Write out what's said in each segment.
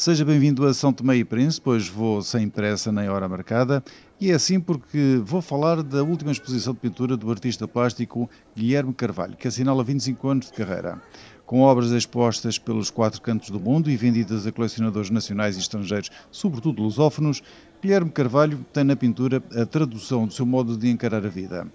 Seja bem-vindo a São Tomé e Príncipe, pois vou sem pressa nem hora marcada, e é assim porque vou falar da última exposição de pintura do artista plástico Guilherme Carvalho, que assinala 25 anos de carreira. Com obras expostas pelos quatro cantos do mundo e vendidas a colecionadores nacionais e estrangeiros, sobretudo lusófonos, Guilherme Carvalho tem na pintura a tradução do seu modo de encarar a vida.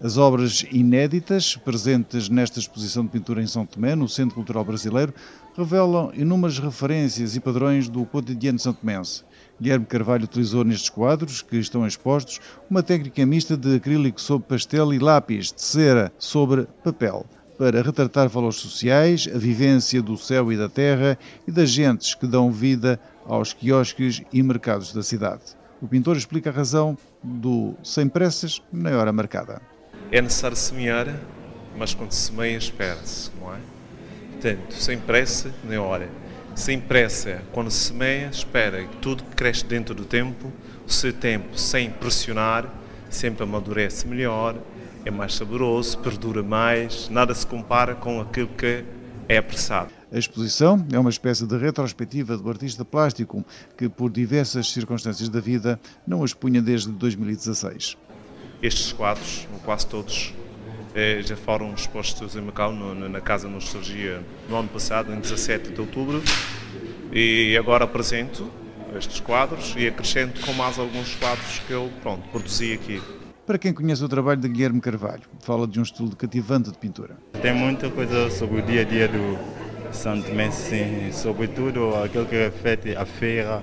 As obras inéditas presentes nesta exposição de pintura em São Tomé, no Centro Cultural Brasileiro, revelam inúmeras referências e padrões do cotidiano santomense. Guilherme Carvalho utilizou nestes quadros, que estão expostos, uma técnica mista de acrílico sobre pastel e lápis de cera sobre papel, para retratar valores sociais, a vivência do céu e da terra e das gentes que dão vida aos quiosques e mercados da cidade. O pintor explica a razão do sem pressas nem hora marcada é necessário semear, mas quando se semeia, espera-se, não é? Portanto, sem pressa nem hora. Sem pressa, quando se semeia, espera que tudo que cresce dentro do tempo, o seu tempo, sem pressionar, sempre amadurece melhor, é mais saboroso, perdura mais, nada se compara com aquilo que é apressado. A exposição é uma espécie de retrospectiva do artista plástico que, por diversas circunstâncias da vida, não as punha desde 2016. Estes quadros, quase todos, eh, já foram expostos em Macau, na Casa de Nostalgia, no ano passado, em 17 de outubro, e agora apresento estes quadros e acrescento com mais alguns quadros que eu pronto, produzi aqui. Para quem conhece o trabalho de Guilherme Carvalho, fala de um estilo cativante de pintura. Tem muita coisa sobre o dia a dia do Santo Messi, sobretudo aquilo que reflete a feira,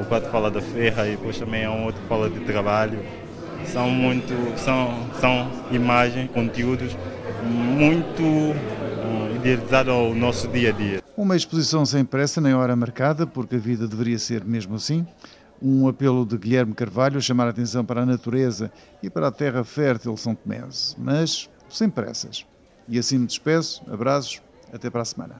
o quadro fala da feira e depois também há um outro que fala de trabalho são muito são, são imagens, conteúdos muito uh, idealizados ao nosso dia a dia. Uma exposição sem pressa nem hora marcada, porque a vida deveria ser mesmo assim. Um apelo de Guilherme Carvalho a chamar a atenção para a natureza e para a terra fértil São Tomé, mas sem pressas. E assim me despeço, abraços, até para a semana.